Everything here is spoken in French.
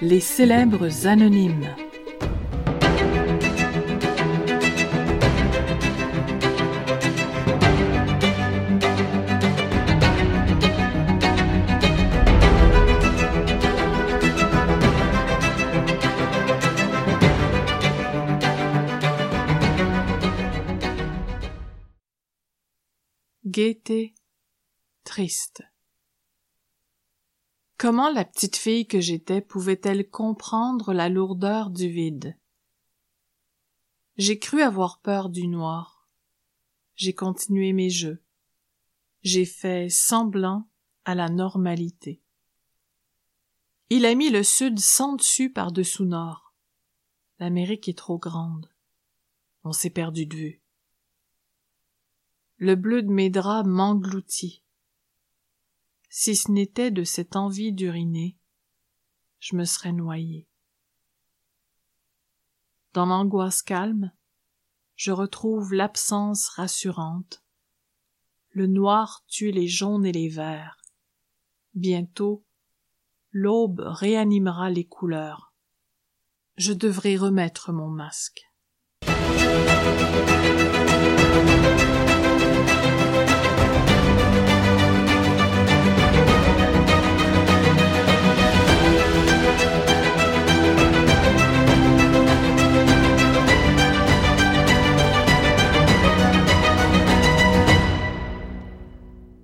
Les célèbres anonymes. Triste. Comment la petite fille que j'étais pouvait-elle comprendre la lourdeur du vide? J'ai cru avoir peur du noir. J'ai continué mes jeux. J'ai fait semblant à la normalité. Il a mis le sud sans dessus par-dessous nord. L'Amérique est trop grande. On s'est perdu de vue. Le bleu de mes draps m'engloutit si ce n'était de cette envie d'uriner, je me serais noyé. Dans l'angoisse calme, je retrouve l'absence rassurante. Le noir tue les jaunes et les verts. Bientôt, l'aube réanimera les couleurs. Je devrais remettre mon masque.